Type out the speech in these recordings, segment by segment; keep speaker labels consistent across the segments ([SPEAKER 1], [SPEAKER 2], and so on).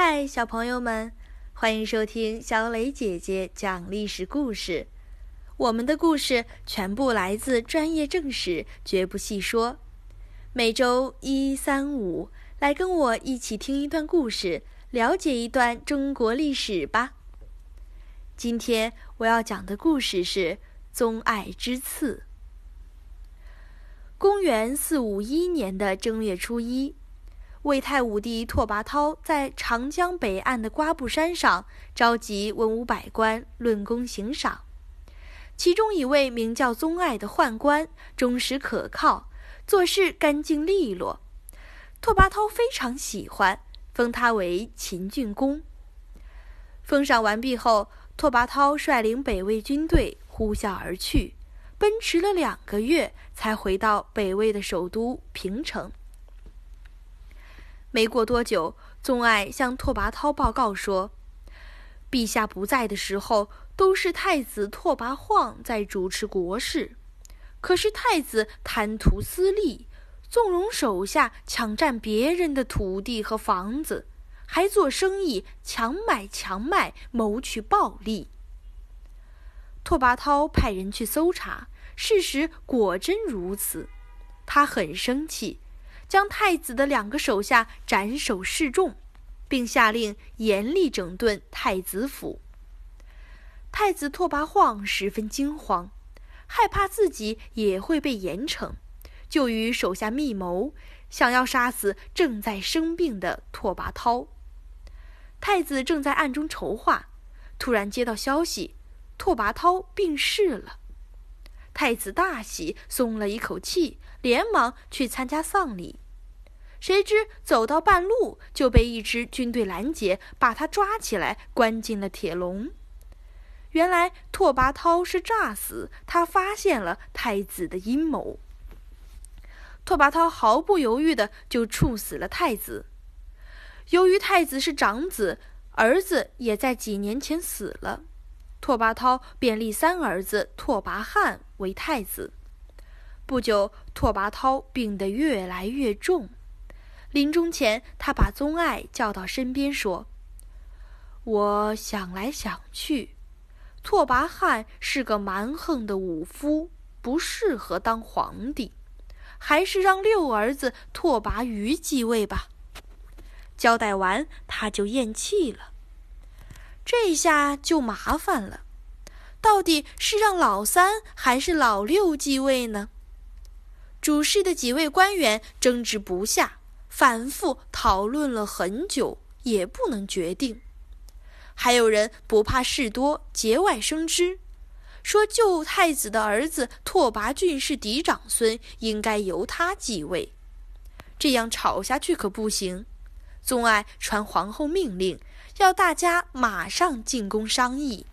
[SPEAKER 1] 嗨，小朋友们，欢迎收听小磊姐姐讲历史故事。我们的故事全部来自专业正史，绝不细说。每周一、三、五，来跟我一起听一段故事，了解一段中国历史吧。今天我要讲的故事是宗爱之刺。公元四五一年的正月初一。魏太武帝拓跋焘在长江北岸的瓜布山上召集文武百官论功行赏，其中一位名叫宗爱的宦官忠实可靠，做事干净利落，拓跋焘非常喜欢，封他为秦郡公。封赏完毕后，拓跋焘率领北魏军队呼啸而去，奔驰了两个月才回到北魏的首都平城。没过多久，宗爱向拓跋焘报告说：“陛下不在的时候，都是太子拓跋晃在主持国事。可是太子贪图私利，纵容手下抢占别人的土地和房子，还做生意强买强卖，谋取暴利。”拓跋焘派人去搜查，事实果真如此，他很生气。将太子的两个手下斩首示众，并下令严厉整顿太子府。太子拓跋晃十分惊慌，害怕自己也会被严惩，就与手下密谋，想要杀死正在生病的拓跋焘。太子正在暗中筹划，突然接到消息，拓跋焘病逝了。太子大喜，松了一口气。连忙去参加丧礼，谁知走到半路就被一支军队拦截，把他抓起来关进了铁笼。原来拓跋焘是诈死，他发现了太子的阴谋。拓跋焘毫不犹豫的就处死了太子。由于太子是长子，儿子也在几年前死了，拓跋焘便立三儿子拓跋翰为太子。不久，拓跋焘病得越来越重。临终前，他把宗爱叫到身边说：“我想来想去，拓跋翰是个蛮横的武夫，不适合当皇帝，还是让六儿子拓跋余继位吧。”交代完，他就咽气了。这下就麻烦了，到底是让老三还是老六继位呢？主事的几位官员争执不下，反复讨论了很久，也不能决定。还有人不怕事多，节外生枝，说旧太子的儿子拓跋浚是嫡长孙，应该由他继位。这样吵下去可不行。宗爱传皇后命令，要大家马上进宫商议。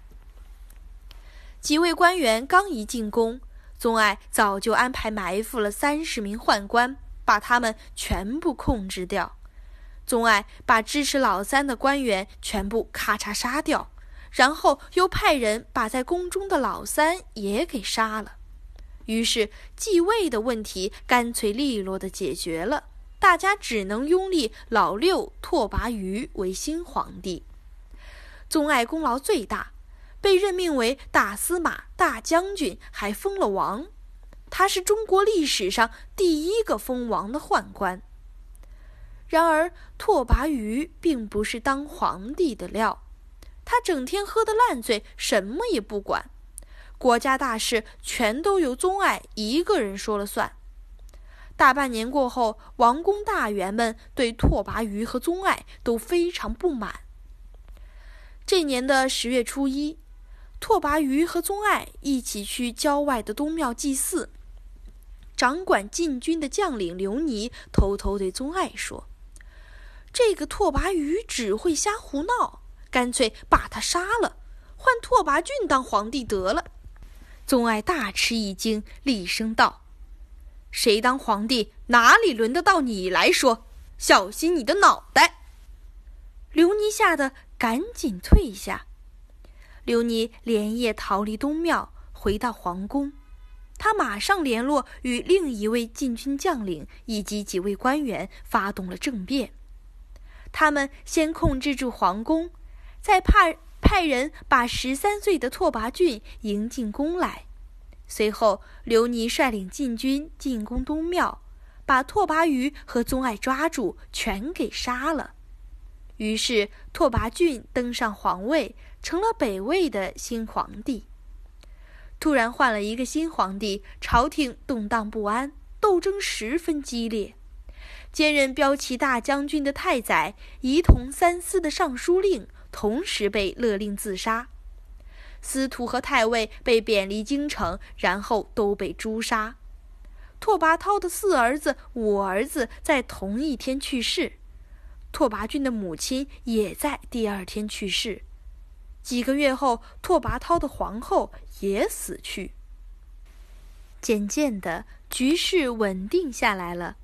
[SPEAKER 1] 几位官员刚一进宫。宗爱早就安排埋伏了三十名宦官，把他们全部控制掉。宗爱把支持老三的官员全部咔嚓杀掉，然后又派人把在宫中的老三也给杀了。于是继位的问题干脆利落的解决了，大家只能拥立老六拓跋余为新皇帝。宗爱功劳最大。被任命为大司马、大将军，还封了王。他是中国历史上第一个封王的宦官。然而，拓跋余并不是当皇帝的料。他整天喝得烂醉，什么也不管，国家大事全都由宗爱一个人说了算。大半年过后，王公大员们对拓跋余和宗爱都非常不满。这年的十月初一。拓跋余和宗爱一起去郊外的东庙祭祀。掌管禁军的将领刘尼偷偷对宗爱说：“这个拓跋余只会瞎胡闹，干脆把他杀了，换拓跋浚当皇帝得了。”宗爱大吃一惊，厉声道：“谁当皇帝？哪里轮得到你来说？小心你的脑袋！”刘尼吓得赶紧退下。刘尼连夜逃离东庙，回到皇宫。他马上联络与另一位禁军将领以及几位官员，发动了政变。他们先控制住皇宫，再派派人把十三岁的拓跋浚迎进宫来。随后，刘尼率领禁军进攻东庙，把拓跋余和宗爱抓住，全给杀了。于是，拓跋浚登上皇位，成了北魏的新皇帝。突然换了一个新皇帝，朝廷动荡不安，斗争十分激烈。兼任骠骑大将军的太宰，仪同三司的尚书令，同时被勒令自杀。司徒和太尉被贬离京城，然后都被诛杀。拓跋焘的四儿子、五儿子在同一天去世，拓跋浚的母亲也在第二天去世。几个月后，拓跋焘的皇后也死去。渐渐的，局势稳定下来了。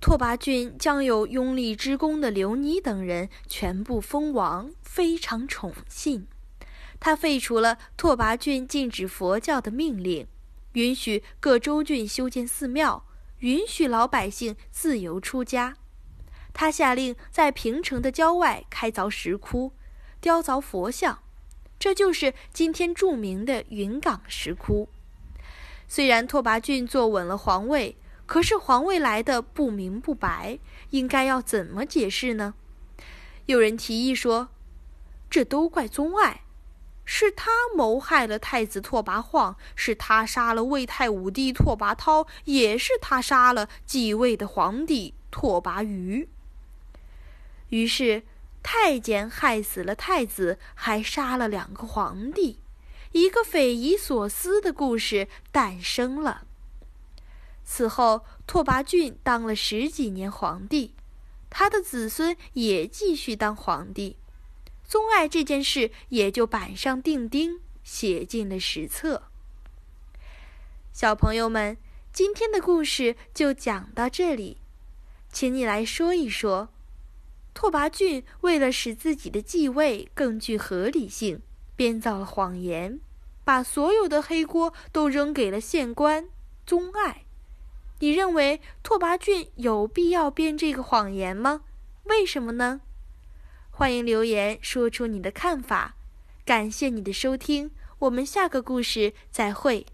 [SPEAKER 1] 拓跋浚将有拥立之功的刘尼等人全部封王，非常宠信。他废除了拓跋浚禁止佛教的命令，允许各州郡修建寺庙，允许老百姓自由出家。他下令在平城的郊外开凿石窟。雕凿佛像，这就是今天著名的云冈石窟。虽然拓跋浚坐稳了皇位，可是皇位来的不明不白，应该要怎么解释呢？有人提议说：“这都怪宗爱，是他谋害了太子拓跋晃，是他杀了魏太武帝拓跋焘，也是他杀了继位的皇帝拓跋余。”于是。太监害死了太子，还杀了两个皇帝，一个匪夷所思的故事诞生了。此后，拓跋浚当了十几年皇帝，他的子孙也继续当皇帝，宗爱这件事也就板上钉钉，写进了史册。小朋友们，今天的故事就讲到这里，请你来说一说。拓跋浚为了使自己的继位更具合理性，编造了谎言，把所有的黑锅都扔给了县官宗爱。你认为拓跋浚有必要编这个谎言吗？为什么呢？欢迎留言说出你的看法。感谢你的收听，我们下个故事再会。